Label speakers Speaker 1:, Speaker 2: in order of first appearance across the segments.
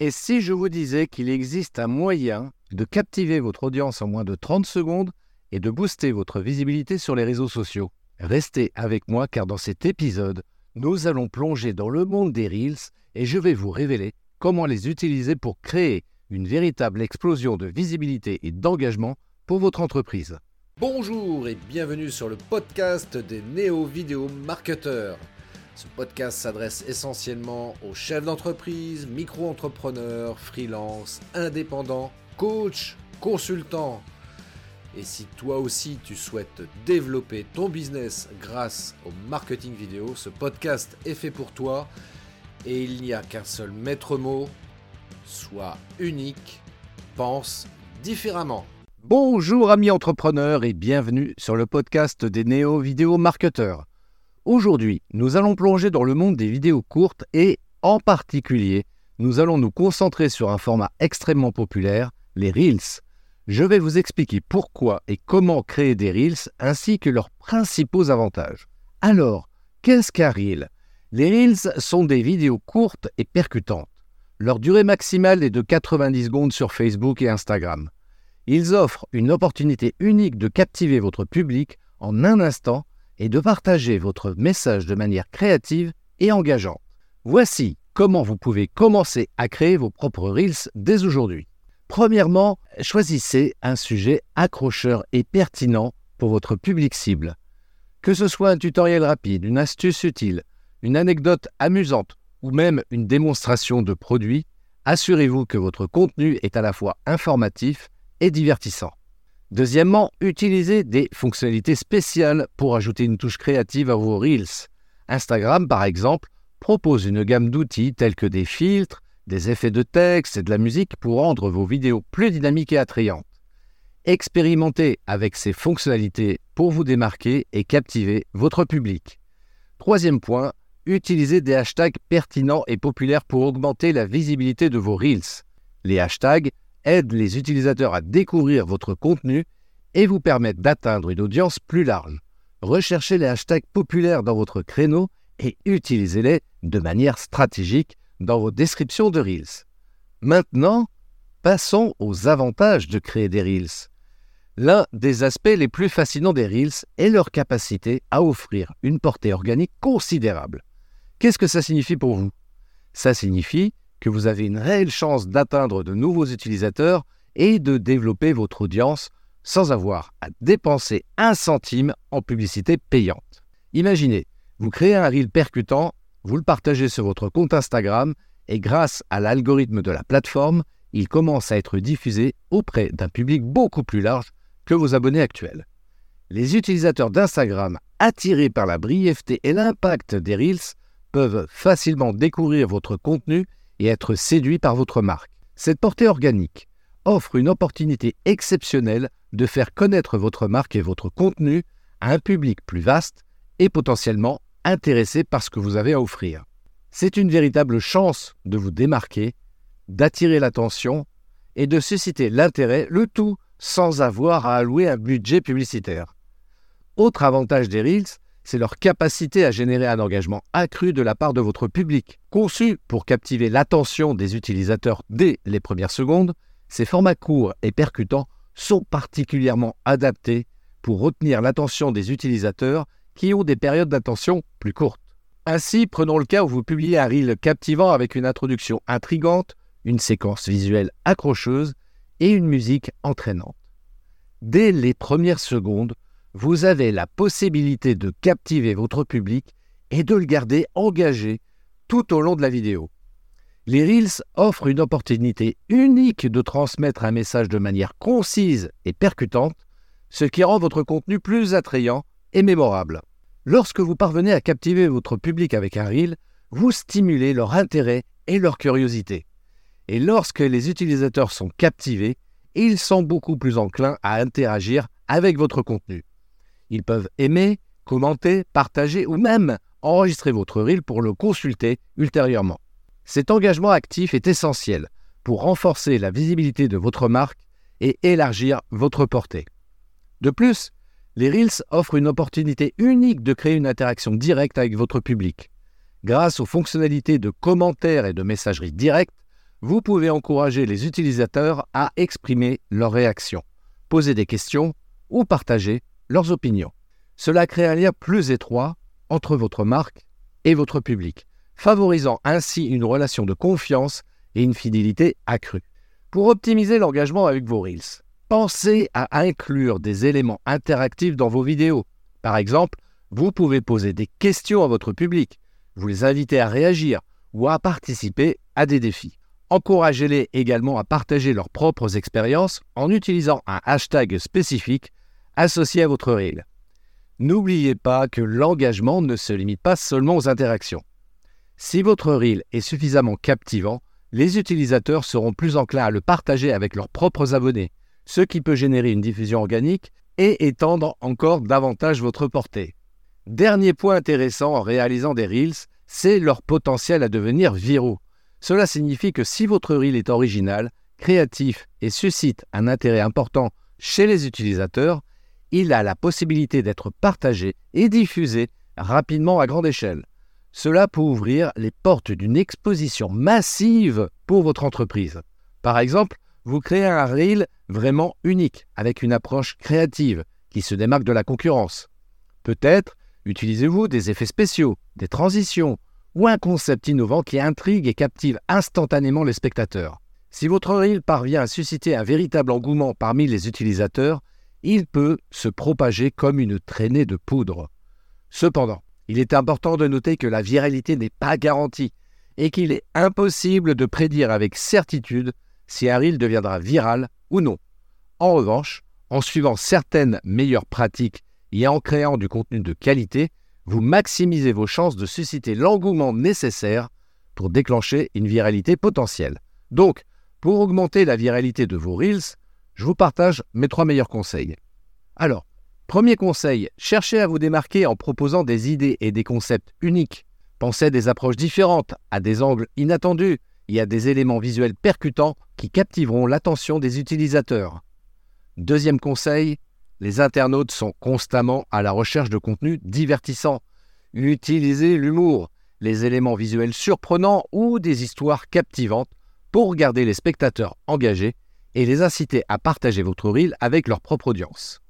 Speaker 1: Et si je vous disais qu'il existe un moyen de captiver votre audience en moins de 30 secondes et de booster votre visibilité sur les réseaux sociaux? Restez avec moi car dans cet épisode, nous allons plonger dans le monde des Reels et je vais vous révéler comment les utiliser pour créer une véritable explosion de visibilité et d'engagement pour votre entreprise.
Speaker 2: Bonjour et bienvenue sur le podcast des néo-vidéo marketeurs. Ce podcast s'adresse essentiellement aux chefs d'entreprise, micro-entrepreneurs, freelance, indépendants, coachs, consultants. Et si toi aussi tu souhaites développer ton business grâce au marketing vidéo, ce podcast est fait pour toi et il n'y a qu'un seul maître mot, sois unique, pense différemment.
Speaker 1: Bonjour amis entrepreneurs et bienvenue sur le podcast des néo-vidéo marketeurs. Aujourd'hui, nous allons plonger dans le monde des vidéos courtes et, en particulier, nous allons nous concentrer sur un format extrêmement populaire, les Reels. Je vais vous expliquer pourquoi et comment créer des Reels ainsi que leurs principaux avantages. Alors, qu'est-ce qu'un Reel? Les Reels sont des vidéos courtes et percutantes. Leur durée maximale est de 90 secondes sur Facebook et Instagram. Ils offrent une opportunité unique de captiver votre public en un instant et de partager votre message de manière créative et engageante. Voici comment vous pouvez commencer à créer vos propres Reels dès aujourd'hui. Premièrement, choisissez un sujet accrocheur et pertinent pour votre public cible. Que ce soit un tutoriel rapide, une astuce utile, une anecdote amusante ou même une démonstration de produit, assurez-vous que votre contenu est à la fois informatif et divertissant. Deuxièmement, utilisez des fonctionnalités spéciales pour ajouter une touche créative à vos Reels. Instagram, par exemple, propose une gamme d'outils tels que des filtres, des effets de texte et de la musique pour rendre vos vidéos plus dynamiques et attrayantes. Expérimentez avec ces fonctionnalités pour vous démarquer et captiver votre public. Troisième point, utilisez des hashtags pertinents et populaires pour augmenter la visibilité de vos Reels. Les hashtags aident les utilisateurs à découvrir votre contenu et vous permettent d'atteindre une audience plus large. Recherchez les hashtags populaires dans votre créneau et utilisez-les de manière stratégique dans vos descriptions de Reels. Maintenant, passons aux avantages de créer des Reels. L'un des aspects les plus fascinants des Reels est leur capacité à offrir une portée organique considérable. Qu'est-ce que ça signifie pour vous? Ça signifie que vous avez une réelle chance d'atteindre de nouveaux utilisateurs et de développer votre audience sans avoir à dépenser un centime en publicité payante. Imaginez, vous créez un reel percutant, vous le partagez sur votre compte Instagram et grâce à l'algorithme de la plateforme, il commence à être diffusé auprès d'un public beaucoup plus large que vos abonnés actuels. Les utilisateurs d'Instagram, attirés par la brièveté et l'impact des Reels, peuvent facilement découvrir votre contenu et être séduit par votre marque. Cette portée organique offre une opportunité exceptionnelle de faire connaître votre marque et votre contenu à un public plus vaste et potentiellement intéressé par ce que vous avez à offrir. C'est une véritable chance de vous démarquer, d'attirer l'attention et de susciter l'intérêt, le tout sans avoir à allouer un budget publicitaire. Autre avantage des Reels, c'est leur capacité à générer un engagement accru de la part de votre public. Conçus pour captiver l'attention des utilisateurs dès les premières secondes, ces formats courts et percutants sont particulièrement adaptés pour retenir l'attention des utilisateurs qui ont des périodes d'attention plus courtes. Ainsi, prenons le cas où vous publiez un reel captivant avec une introduction intrigante, une séquence visuelle accrocheuse et une musique entraînante. Dès les premières secondes, vous avez la possibilité de captiver votre public et de le garder engagé tout au long de la vidéo. Les Reels offrent une opportunité unique de transmettre un message de manière concise et percutante, ce qui rend votre contenu plus attrayant et mémorable. Lorsque vous parvenez à captiver votre public avec un Reel, vous stimulez leur intérêt et leur curiosité. Et lorsque les utilisateurs sont captivés, ils sont beaucoup plus enclins à interagir avec votre contenu. Ils peuvent aimer, commenter, partager ou même enregistrer votre reel pour le consulter ultérieurement. Cet engagement actif est essentiel pour renforcer la visibilité de votre marque et élargir votre portée. De plus, les Reels offrent une opportunité unique de créer une interaction directe avec votre public. Grâce aux fonctionnalités de commentaires et de messagerie directe, vous pouvez encourager les utilisateurs à exprimer leurs réactions, poser des questions ou partager leurs opinions. Cela crée un lien plus étroit entre votre marque et votre public, favorisant ainsi une relation de confiance et une fidélité accrue. Pour optimiser l'engagement avec vos Reels, pensez à inclure des éléments interactifs dans vos vidéos. Par exemple, vous pouvez poser des questions à votre public, vous les inviter à réagir ou à participer à des défis. Encouragez-les également à partager leurs propres expériences en utilisant un hashtag spécifique associé à votre reel. N'oubliez pas que l'engagement ne se limite pas seulement aux interactions. Si votre reel est suffisamment captivant, les utilisateurs seront plus enclins à le partager avec leurs propres abonnés, ce qui peut générer une diffusion organique et étendre encore davantage votre portée. Dernier point intéressant en réalisant des Reels, c'est leur potentiel à devenir viraux. Cela signifie que si votre Reel est original, créatif et suscite un intérêt important chez les utilisateurs, il a la possibilité d'être partagé et diffusé rapidement à grande échelle. Cela peut ouvrir les portes d'une exposition massive pour votre entreprise. Par exemple, vous créez un reel vraiment unique, avec une approche créative qui se démarque de la concurrence. Peut-être utilisez-vous des effets spéciaux, des transitions ou un concept innovant qui intrigue et captive instantanément les spectateurs. Si votre reel parvient à susciter un véritable engouement parmi les utilisateurs, il peut se propager comme une traînée de poudre. Cependant, il est important de noter que la viralité n'est pas garantie et qu'il est impossible de prédire avec certitude si un reel deviendra viral ou non. En revanche, en suivant certaines meilleures pratiques et en créant du contenu de qualité, vous maximisez vos chances de susciter l'engouement nécessaire pour déclencher une viralité potentielle. Donc, pour augmenter la viralité de vos Reels, je vous partage mes trois meilleurs conseils. Alors, premier conseil, cherchez à vous démarquer en proposant des idées et des concepts uniques. Pensez à des approches différentes, à des angles inattendus et à des éléments visuels percutants qui captiveront l'attention des utilisateurs. Deuxième conseil, les internautes sont constamment à la recherche de contenu divertissant. Utilisez l'humour, les éléments visuels surprenants ou des histoires captivantes pour garder les spectateurs engagés et les inciter à partager votre reel avec leur propre audience.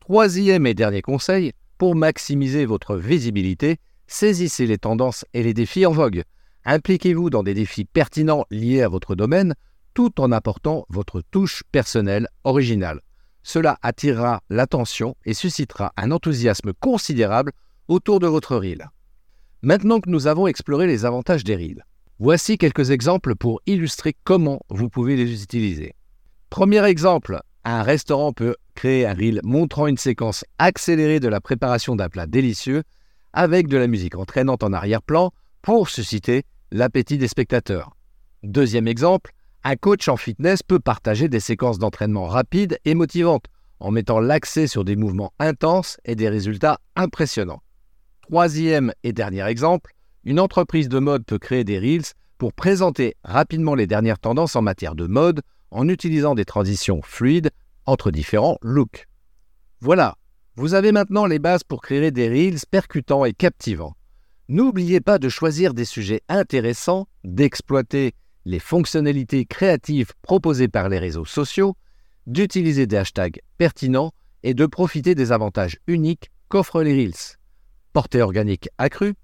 Speaker 1: Troisième et dernier conseil, pour maximiser votre visibilité, saisissez les tendances et les défis en vogue. Impliquez-vous dans des défis pertinents liés à votre domaine tout en apportant votre touche personnelle originale. Cela attirera l'attention et suscitera un enthousiasme considérable autour de votre reel. Maintenant que nous avons exploré les avantages des reels, voici quelques exemples pour illustrer comment vous pouvez les utiliser. Premier exemple, un restaurant peut créer un reel montrant une séquence accélérée de la préparation d'un plat délicieux avec de la musique entraînante en arrière-plan pour susciter l'appétit des spectateurs. Deuxième exemple, un coach en fitness peut partager des séquences d'entraînement rapides et motivantes en mettant l'accès sur des mouvements intenses et des résultats impressionnants. Troisième et dernier exemple, une entreprise de mode peut créer des reels pour présenter rapidement les dernières tendances en matière de mode en utilisant des transitions fluides entre différents looks. Voilà, vous avez maintenant les bases pour créer des reels percutants et captivants. N'oubliez pas de choisir des sujets intéressants, d'exploiter les fonctionnalités créatives proposées par les réseaux sociaux, d'utiliser des hashtags pertinents et de profiter des avantages uniques qu'offrent les Reels. Portée organique accrue,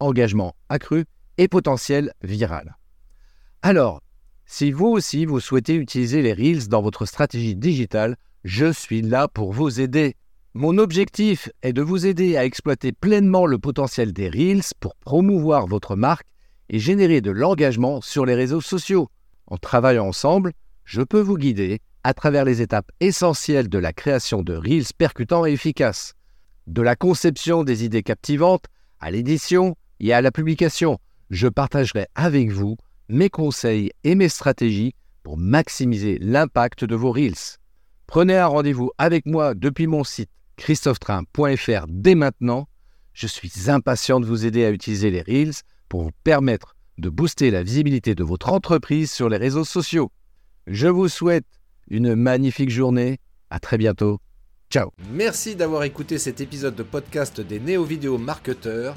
Speaker 1: engagement accru et potentiel viral. Alors, si vous aussi vous souhaitez utiliser les Reels dans votre stratégie digitale, je suis là pour vous aider. Mon objectif est de vous aider à exploiter pleinement le potentiel des Reels pour promouvoir votre marque et générer de l'engagement sur les réseaux sociaux. En travaillant ensemble, je peux vous guider à travers les étapes essentielles de la création de Reels percutants et efficaces. De la conception des idées captivantes à l'édition et à la publication, je partagerai avec vous mes conseils et mes stratégies pour maximiser l'impact de vos Reels. Prenez un rendez-vous avec moi depuis mon site christophetrain.fr dès maintenant. Je suis impatient de vous aider à utiliser les Reels pour vous permettre de booster la visibilité de votre entreprise sur les réseaux sociaux. Je vous souhaite une magnifique journée. À très bientôt. Ciao.
Speaker 2: Merci d'avoir écouté cet épisode de podcast des Néo Vidéo Marketeurs.